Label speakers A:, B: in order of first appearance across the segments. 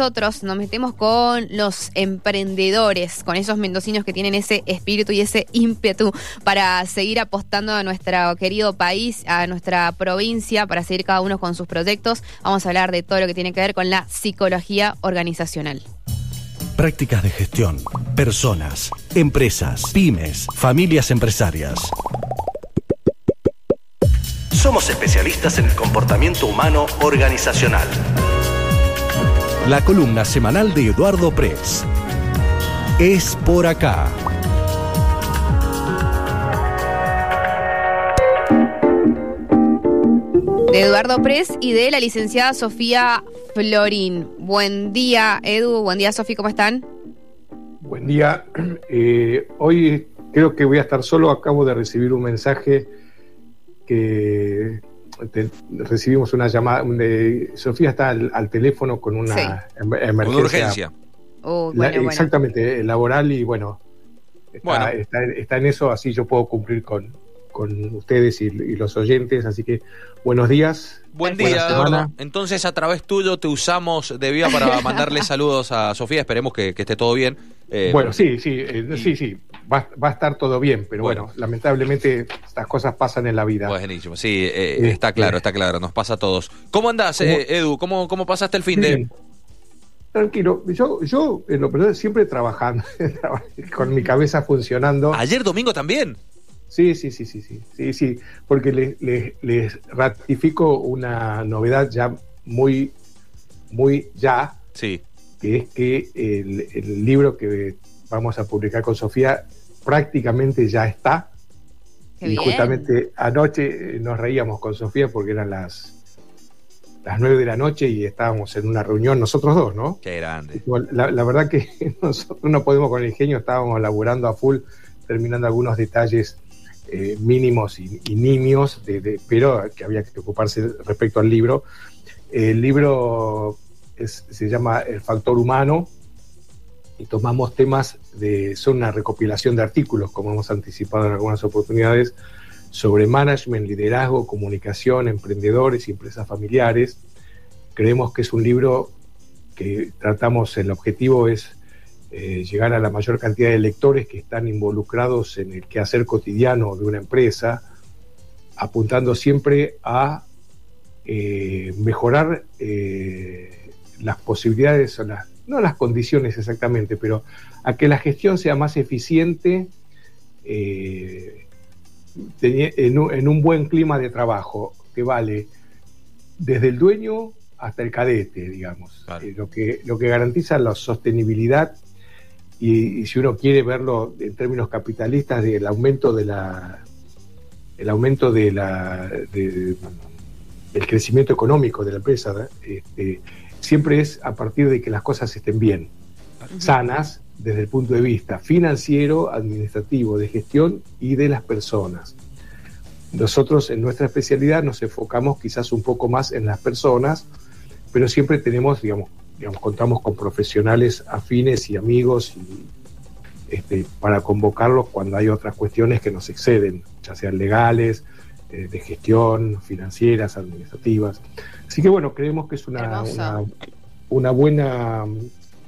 A: nosotros nos metemos con los emprendedores, con esos mendocinos que tienen ese espíritu y ese ímpetu para seguir apostando a nuestro querido país, a nuestra provincia, para seguir cada uno con sus proyectos. Vamos a hablar de todo lo que tiene que ver con la psicología organizacional.
B: Prácticas de gestión, personas, empresas, pymes, familias empresarias. Somos especialistas en el comportamiento humano organizacional. La columna semanal de Eduardo Press. Es por acá.
A: De Eduardo Press y de la licenciada Sofía Florín. Buen día, Edu. Buen día, Sofía. ¿Cómo están?
C: Buen día. Eh, hoy creo que voy a estar solo. Acabo de recibir un mensaje que recibimos una llamada. Sofía está al, teléfono con una emergencia. Una
D: urgencia.
A: Oh,
C: exactamente, laboral y bueno, está, en eso, así yo puedo cumplir con, con ustedes y, los oyentes. Así que buenos días.
D: Buen día, Entonces, a través tuyo te usamos de vía para mandarle saludos a Sofía. Esperemos que, esté todo bien.
C: Eh, bueno, sí, sí, eh, sí, sí. Va, a estar todo bien, pero bueno. lamentablemente estas cosas pasan en la vida.
D: Buenísimo, sí, eh, está claro, está claro, nos pasa a todos. ¿Cómo andás, Edu? ¿Cómo, ¿Cómo pasaste el fin de...?
C: Tranquilo, yo, yo en lo personal siempre trabajando, con mi cabeza funcionando.
D: ¿Ayer domingo también?
C: Sí, sí, sí, sí, sí, sí, sí, porque les, ratifico una novedad ya muy, muy ya,
D: sí.
C: que es que el, libro que vamos a publicar con Sofía prácticamente ya está. y justamente anoche nos reíamos con Sofía porque eran las las nueve de la noche y estábamos en una reunión nosotros dos, ¿no?
D: Qué grande.
C: La, la verdad que nosotros no podemos con el ingenio, estábamos laburando a full, terminando algunos detalles eh, mínimos y, nimios, de, pero que había que ocuparse respecto al libro. El libro se llama El factor humano y tomamos temas de, son una recopilación de artículos, como hemos anticipado en algunas oportunidades, sobre management, liderazgo, comunicación, emprendedores y empresas familiares. Creemos que es un libro que tratamos, el objetivo es eh, llegar a la mayor cantidad de lectores que están involucrados en el quehacer cotidiano de una empresa, apuntando siempre a eh, mejorar eh, las posibilidades, o las, no las condiciones exactamente, pero a que la gestión sea más eficiente en un, en, un, buen clima de trabajo, que vale desde el dueño hasta el cadete, digamos, lo, que, lo que garantiza la sostenibilidad. Y, si uno quiere verlo en términos capitalistas, del aumento de la el aumento de la del crecimiento económico de la empresa este, siempre es a partir de que las cosas estén bien, sanas desde el punto de vista financiero, administrativo, de gestión y de las personas. Nosotros en nuestra especialidad nos enfocamos quizás un poco más en las personas, pero siempre tenemos, digamos, digamos, contamos con profesionales afines y amigos este, para convocarlos cuando hay otras cuestiones que nos exceden, ya sean legales, eh, de gestión, financieras, administrativas. Así que bueno, creemos que es una, una, buena,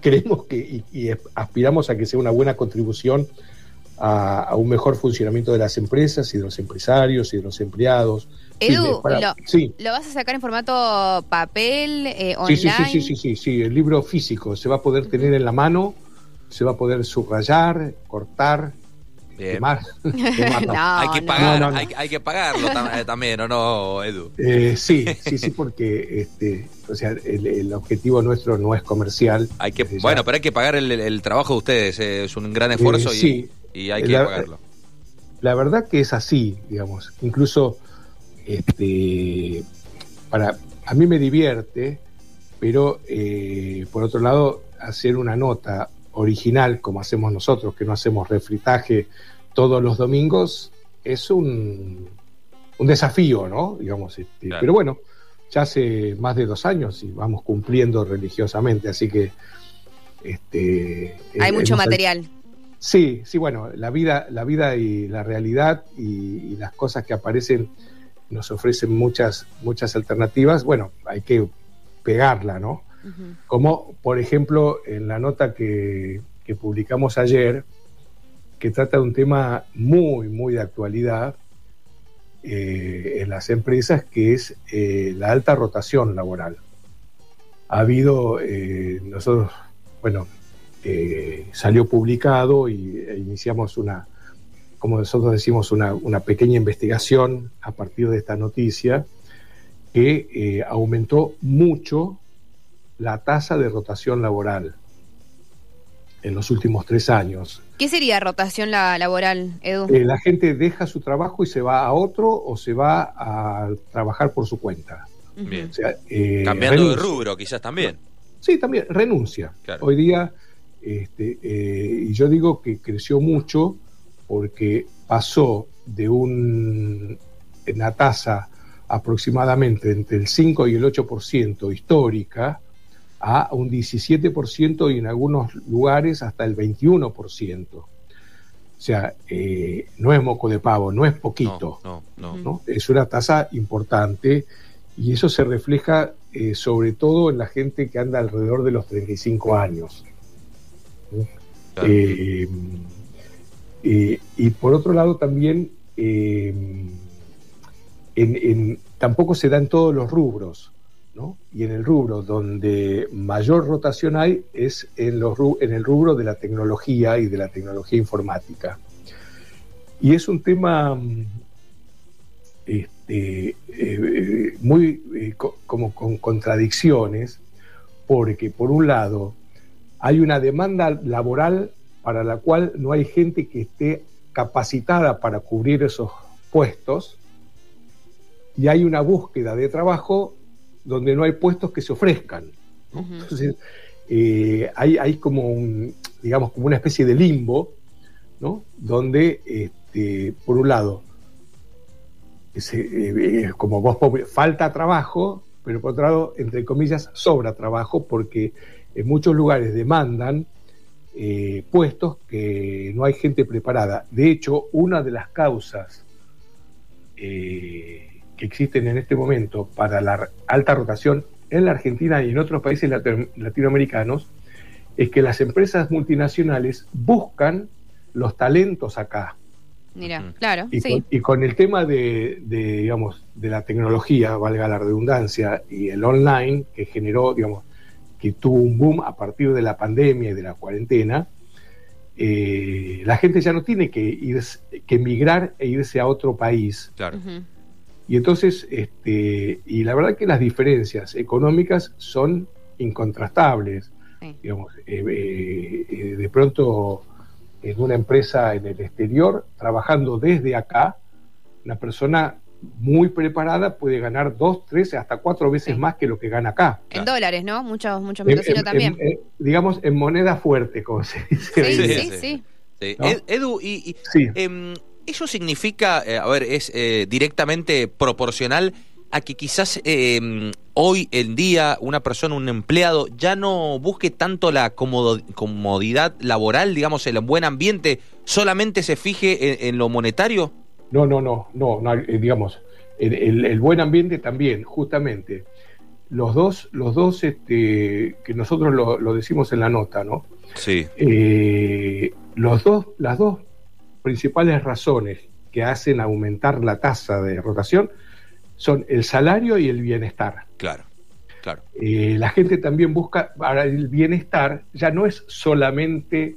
C: creemos que y, aspiramos a que sea una buena contribución a, un mejor funcionamiento de las empresas y de los empresarios y de los empleados,
A: Edu, lo, vas a sacar en formato papel, eh, online?
C: Sí, sí, sí, sí, sí, el libro físico se va a poder tener en la mano, se va a poder subrayar, cortar,
D: Quemar. hay, que pagar, hay, que pagarlo eh, también, ¿o no, Edu?
C: Eh, sí, sí, sí, porque este, o sea, el, objetivo nuestro no es comercial.
D: Hay que, bueno, pero hay que pagar el, trabajo de ustedes, es un gran esfuerzo y, y, hay que pagarlo.
C: La verdad que es así, digamos. Incluso este, para, a mí me divierte, pero eh, por otro lado, hacer una nota original como hacemos nosotros, que no hacemos refritaje todos los domingos, es un, un desafío, ¿no? Digamos, este, pero bueno, ya hace más de dos años y vamos cumpliendo religiosamente, así que este,
A: hay mucho material.
C: Sí, sí, bueno, la vida, la vida y la realidad y las cosas que aparecen nos ofrecen muchas, muchas alternativas, bueno, hay que pegarla, ¿no? Como, por ejemplo, en la nota que, publicamos ayer, que trata de un tema muy, muy de actualidad eh, en las empresas, que es eh, la alta rotación laboral. Ha habido, eh, nosotros, bueno, salió publicado y e iniciamos una, como nosotros decimos, una, una, pequeña investigación a partir de esta noticia que aumentó mucho la tasa de rotación laboral en los últimos tres años.
A: ¿Qué sería rotación laboral, Edu?
C: Eh, la gente deja su trabajo y se va a otro o se va a trabajar por su cuenta.
D: Bien. Eh, Cambiando de rubro, quizás también.
C: Sí, también, renuncia. Hoy día, este, eh, y yo digo que creció mucho porque pasó de un, una tasa aproximadamente entre el 5 y el 8% histórica, a un 17% y en algunos lugares hasta el 21%. O sea, eh, no es moco de pavo, no es poquito. No, no, Es una tasa importante y eso se refleja eh, sobre todo en la gente que anda alrededor de los 35 años. Eh, y por otro lado también tampoco se da en todos los rubros. Y en el rubro donde mayor rotación hay es en, el rubro de la tecnología y de la tecnología informática. Y es un tema mm, este, eh, muy eh, como con contradicciones, porque por un lado hay una demanda laboral para la cual no hay gente que esté capacitada para cubrir esos puestos, y hay una búsqueda de trabajo donde no hay puestos que se ofrezcan. Entonces, eh, hay, hay, como un, digamos, como una especie de limbo, ¿no? Donde, este, por un lado, eh, como vos falta trabajo, pero por otro lado, entre comillas, sobra trabajo, porque en muchos lugares demandan eh, puestos que no hay gente preparada. De hecho, una de las causas existen en este momento para la alta rotación en la Argentina y en otros países latinoamericanos es que las empresas multinacionales buscan los talentos acá.
A: Mira, claro,
C: y,
A: sí.
C: con, y con el tema de, digamos, de la tecnología, valga la redundancia, y el online que generó, digamos, que tuvo un boom a partir de la pandemia y de la cuarentena, eh, la gente ya no tiene que ir, que emigrar e irse a otro país.
D: Claro.
C: Y entonces, este, y la verdad que las diferencias económicas son incontrastables. Digamos, eh, eh, eh, de pronto, en una empresa en el exterior, trabajando desde acá, una persona muy preparada puede ganar dos, tres, hasta cuatro veces más que lo que gana acá.
A: En dólares, ¿no? Muchos, muchos también.
C: digamos, en moneda fuerte, como se dice.
A: Sí, sí, sí.
D: Edu, y, em, ¿Eso significa, eh, a ver, es eh, directamente proporcional a que quizás em, hoy en día una persona, un empleado, ya no busque tanto la comodidad laboral, digamos, el buen ambiente, solamente se fije en, lo monetario?
C: No, no, no, no, eh, digamos, el, buen ambiente también, justamente. Los dos, los dos este, que nosotros lo, decimos en la nota, ¿no?
D: Sí.
C: los dos, las dos principales razones que hacen aumentar la tasa de rotación son el salario y el bienestar.
D: Claro, claro.
C: Eh, la gente también busca, ahora el bienestar ya no es solamente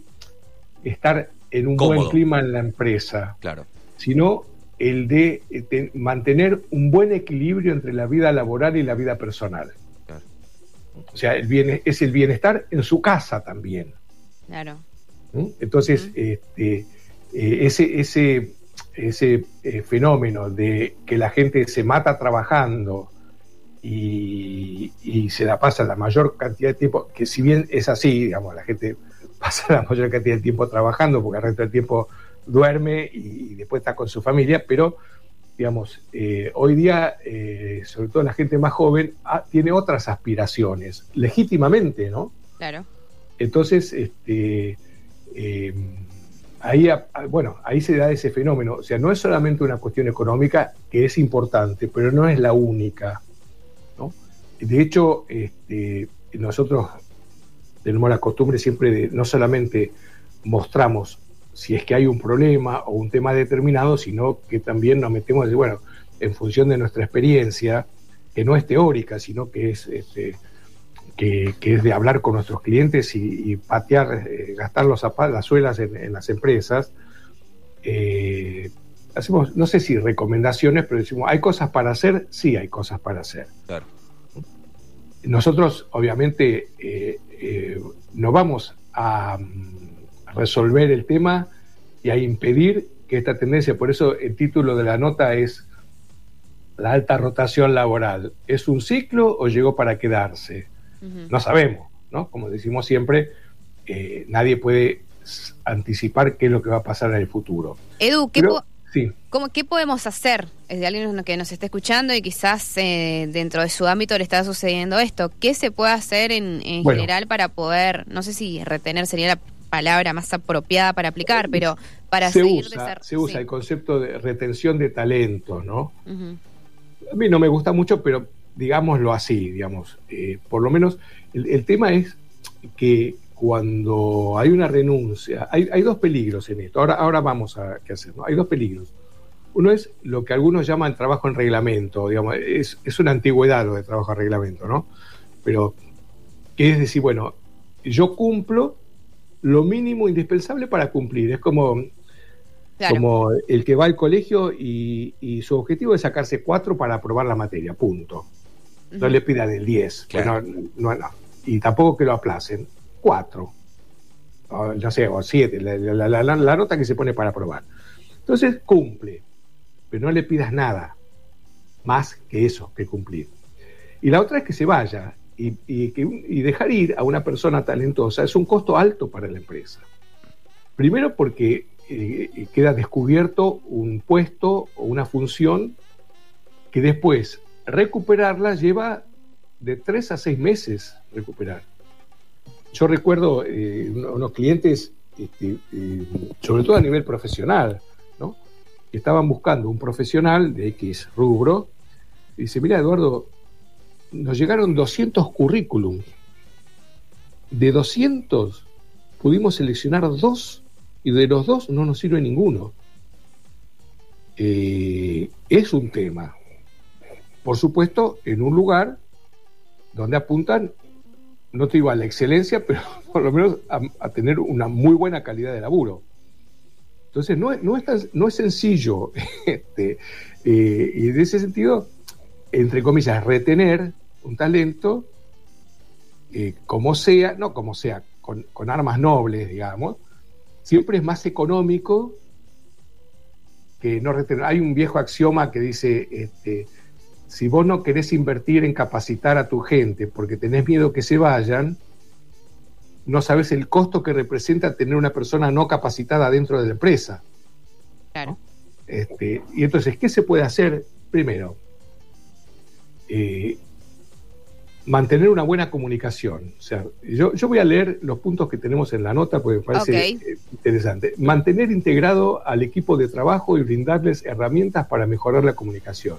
C: estar en un buen clima en la empresa,
D: claro.
C: sino el de, eh, mantener un buen equilibrio entre la vida laboral y la vida personal. O sea, el bien, es el bienestar en su casa también.
A: Claro.
C: ¿Mm? Entonces, este, eh, ese, ese, ese eh, fenómeno de que la gente se mata trabajando y, se la pasa la mayor cantidad de tiempo, que si bien es así, digamos, la gente pasa la mayor cantidad de tiempo trabajando porque el resto del tiempo duerme y, después está con su familia, pero digamos, eh, hoy día, sobre todo la gente más joven, ah, tiene otras aspiraciones, legítimamente, ¿no?
A: Claro.
C: Entonces, este, ahí, bueno, ahí se da ese fenómeno. O sea, no es solamente una cuestión económica, que es importante, pero no es la única. De hecho, este, nosotros tenemos la costumbre siempre de no solamente mostramos si es que hay un problema o un tema determinado, sino que también nos metemos, bueno, en función de nuestra experiencia, que no es teórica, sino que es, este, que, es de hablar con nuestros clientes y, patear, eh, gastar los las suelas en, las empresas. Eh, hacemos, no sé si recomendaciones, pero decimos, ¿hay cosas para hacer? Sí, hay cosas para hacer. Nosotros, obviamente, eh, no vamos a, resolver el tema y a impedir que esta tendencia, por eso el título de la nota es la alta rotación laboral. ¿Es un ciclo o llegó para quedarse? No sabemos, ¿no? Como decimos siempre, eh, nadie puede anticipar qué es lo que va a pasar en el futuro.
A: Edu, ¿qué, ¿Cómo, ¿Qué podemos hacer? Es de alguien que nos está escuchando y quizás eh, dentro de su ámbito le está sucediendo esto. ¿Qué se puede hacer en, general para poder, no sé si retener sería la palabra más apropiada para aplicar, pero para
C: se seguir usa, Se usa el concepto de retención de talento, ¿no? A mí no me gusta mucho, pero digámoslo así, digamos. Eh, por lo menos el tema es que cuando hay una renuncia, hay, dos peligros en esto. Ahora, ahora vamos a qué hacer. ¿no? Hay dos peligros. Uno es lo que algunos llaman trabajo en reglamento, digamos, es, una antigüedad lo de trabajo en reglamento, ¿no? Pero, que es decir, bueno, yo cumplo lo mínimo indispensable para cumplir. Es como, como el que va al colegio y, su objetivo es sacarse cuatro para aprobar la materia, punto. No le pidan el 10, no, y tampoco que lo aplacen cuatro, ya sé, o siete, la, nota que se pone para probar. Entonces cumple, pero no le pidas nada más que eso, que cumplir. Y la otra es que se vaya y, dejar ir a una persona talentosa es un costo alto para la empresa. Primero porque eh, queda descubierto un puesto o una función que después recuperarla lleva de tres a seis meses recuperar. Yo recuerdo eh, unos clientes, este, eh, sobre todo a nivel profesional, que estaban buscando un profesional de X rubro. Y dice, mira Eduardo, nos llegaron 200 currículums. De 200 pudimos seleccionar dos y de los dos no nos sirve ninguno. Eh, es un tema. Por supuesto, en un lugar donde apuntan no te digo a la excelencia, pero por lo menos a, tener una muy buena calidad de laburo. Entonces, no, no, es, no es sencillo, este, eh, y en ese sentido, entre comillas, retener un talento, eh, como sea, no como sea, con, con, armas nobles, digamos, siempre es más económico que no retener. Hay un viejo axioma que dice, este, si vos no querés invertir en capacitar a tu gente porque tenés miedo que se vayan, no sabes el costo que representa tener una persona no capacitada dentro de la empresa.
A: Claro.
C: Este, y entonces, ¿qué se puede hacer? Primero, eh, mantener una buena comunicación. O sea, yo, voy a leer los puntos que tenemos en la nota porque me parece eh, interesante. Mantener integrado al equipo de trabajo y brindarles herramientas para mejorar la comunicación.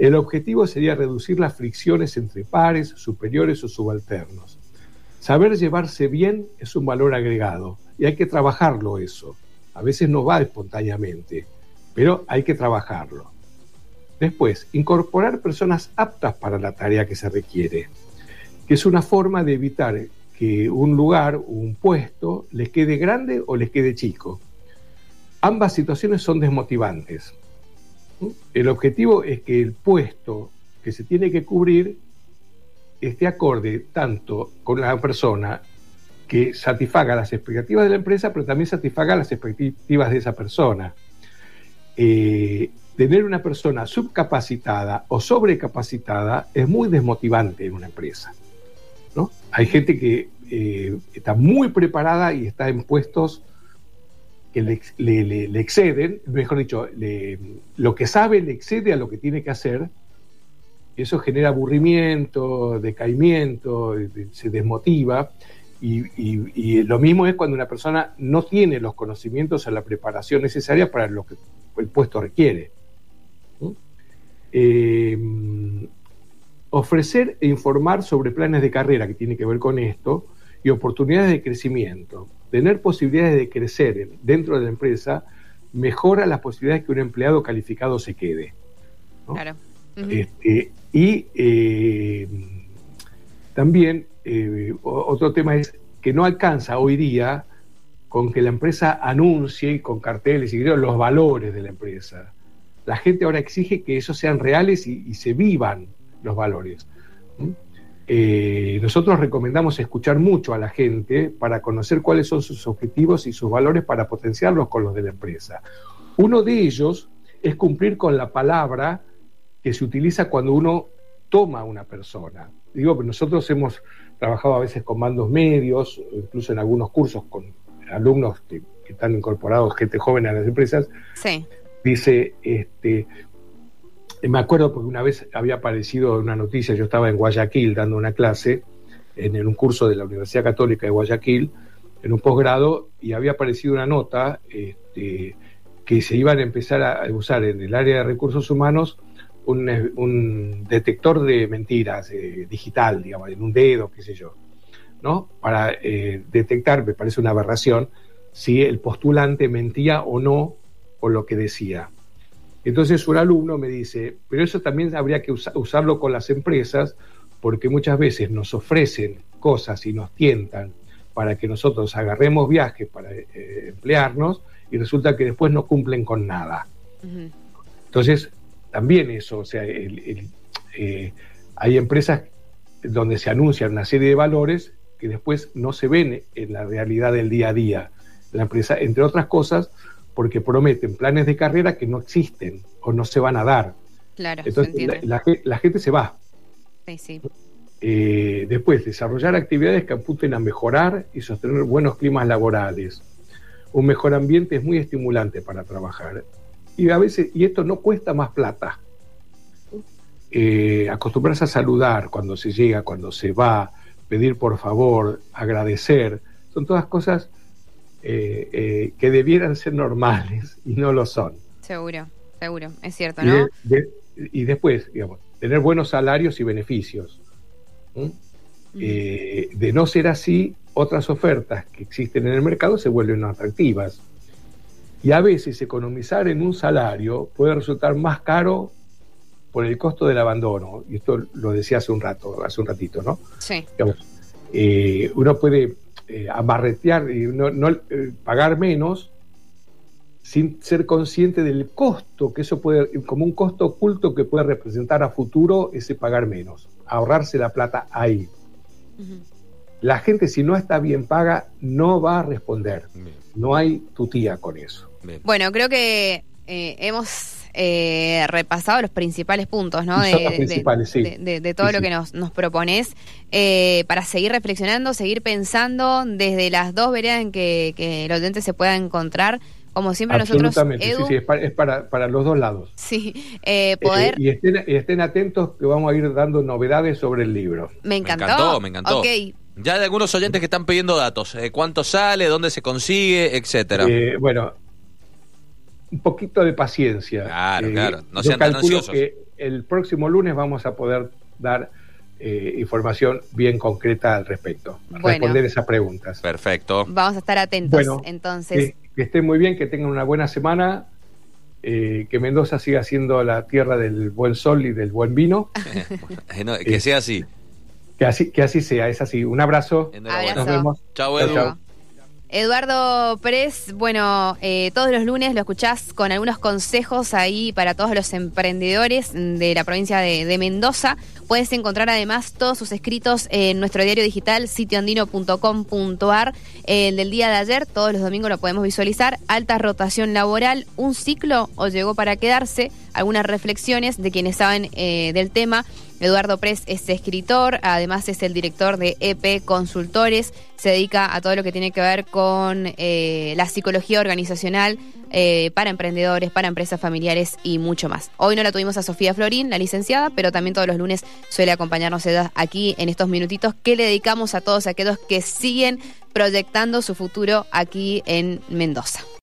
C: El objetivo sería reducir las fricciones entre pares, superiores o subalternos. Saber llevarse bien es un valor agregado y hay que trabajarlo eso. A veces no va espontáneamente, pero hay que trabajarlo. Después, incorporar personas aptas para la tarea que se requiere, que es una forma de evitar que un lugar, un puesto, les quede grande o les quede chico. Ambas situaciones son desmotivantes. El objetivo es que el puesto que se tiene que cubrir esté acorde tanto con la persona que satisfaga las expectativas de la empresa, pero también satisfaga las expectativas de esa persona. Eh, tener una persona subcapacitada o sobrecapacitada es muy desmotivante en una empresa. Hay gente que eh, está muy preparada y está en puestos que le, exceden, mejor dicho, lo que sabe le excede a lo que tiene que hacer, eso genera aburrimiento, decaimiento, se desmotiva. Y, lo mismo es cuando una persona no tiene los conocimientos o la preparación necesaria para lo que el puesto requiere. Eh, ofrecer e informar sobre planes de carrera que tiene que ver con esto y oportunidades de crecimiento. Tener posibilidades de crecer dentro de la empresa mejora las posibilidades que un empleado calificado se quede. Claro. Este, y eh, también eh, otro tema es que no alcanza hoy día con que la empresa anuncie con carteles y los valores de la empresa. La gente ahora exige que esos sean reales y, se vivan los valores. Eh, nosotros recomendamos escuchar mucho a la gente para conocer cuáles son sus objetivos y sus valores para potenciarlos con los de la empresa. Uno de ellos es cumplir con la palabra que se utiliza cuando uno toma a una persona. Digo, que nosotros hemos trabajado a veces con mandos medios, incluso en algunos cursos con alumnos que, están incorporados, gente joven a las empresas. Sí. Dice, este, me acuerdo porque una vez había aparecido una noticia, yo estaba en Guayaquil dando una clase, en, un curso de la Universidad Católica de Guayaquil, en un posgrado, y había aparecido una nota este, que se iban a empezar a usar en el área de recursos humanos un, detector de mentiras eh, digital, digamos, en un dedo, qué sé yo, ¿no? Para eh, detectar, me parece una aberración, si el postulante mentía o no con lo que decía. Entonces un alumno me dice, pero eso también habría que usarlo con las empresas porque muchas veces nos ofrecen cosas y nos tientan para que nosotros agarremos viajes para eh, emplearnos y resulta que después no cumplen con nada. Entonces, también eso, o sea, eh, hay empresas donde se anuncian una serie de valores que después no se ven en la realidad del día a día. La empresa, entre otras cosas, porque prometen planes de carrera que no existen o no se van a dar. Claro, Entonces la, gente se va. Sí, sí. Eh, después, desarrollar actividades que apunten a mejorar y sostener buenos climas laborales. Un mejor ambiente es muy estimulante para trabajar. Y a veces, y esto no cuesta más plata. Eh, acostumbrarse a saludar cuando se llega, cuando se va, pedir por favor, agradecer, son todas cosas eh, eh, que debieran ser normales y no lo son.
A: Seguro, seguro, es cierto, ¿no?
C: y después, digamos, tener buenos salarios y beneficios. Eh, de no ser así, otras ofertas que existen en el mercado se vuelven atractivas. Y a veces economizar en un salario puede resultar más caro por el costo del abandono. Y esto lo decía hace un rato, hace un ratito, ¿no? Sí. uno puede eh, amarretear y no, eh, pagar menos sin ser consciente del costo que eso puede, como un costo oculto que puede representar a futuro ese pagar menos, ahorrarse la plata ahí. La gente si no está bien paga no va a responder. No hay tutía con eso.
A: Bueno, creo que eh, hemos eh, repasado los principales puntos ¿no? de, todo lo que nos, nos propones eh, para seguir reflexionando, seguir pensando desde las dos veredas en que, que el oyente se pueda encontrar. Como siempre nosotros...
C: Edu, sí, es, para, para, los dos lados.
A: Sí, eh, poder...
C: y, estén, estén, atentos que vamos a ir dando novedades sobre el libro.
A: Me encantó.
D: Me encantó, Ya hay algunos oyentes que están pidiendo datos. ¿Cuánto sale? ¿Dónde se consigue? Etcétera.
C: bueno, un poquito de paciencia.
D: Claro, eh, claro, no sean tan ansiosos.
C: Que el próximo lunes vamos a poder dar eh, información bien concreta al respecto, responder esas preguntas.
D: Perfecto.
A: Vamos a estar atentos entonces.
C: Que, estén muy bien, que tengan una buena semana. Eh, que Mendoza siga siendo la tierra del buen sol y del buen vino.
D: que sea así.
C: Que así, que así sea, es así. Un abrazo.
A: Nos vemos.
D: Chao, Edu.
A: Eduardo Pérez, bueno, eh, todos los lunes lo escuchás con algunos consejos ahí para todos los emprendedores de la provincia de, Mendoza. Puedes encontrar además todos sus escritos en nuestro diario digital sitioandino.com.ar. El del día de ayer, todos los domingos lo podemos visualizar. Alta rotación laboral, un ciclo o llegó para quedarse. Algunas reflexiones de quienes saben eh, del tema. Eduardo Pres es escritor, además es el director de EP Consultores, se dedica a todo lo que tiene que ver con eh, la psicología organizacional eh, para emprendedores, para empresas familiares y mucho más. Hoy no la tuvimos a Sofía Florín, la licenciada, pero también todos los lunes suele acompañarnos ella aquí en estos minutitos que le dedicamos a todos aquellos que siguen proyectando su futuro aquí en Mendoza.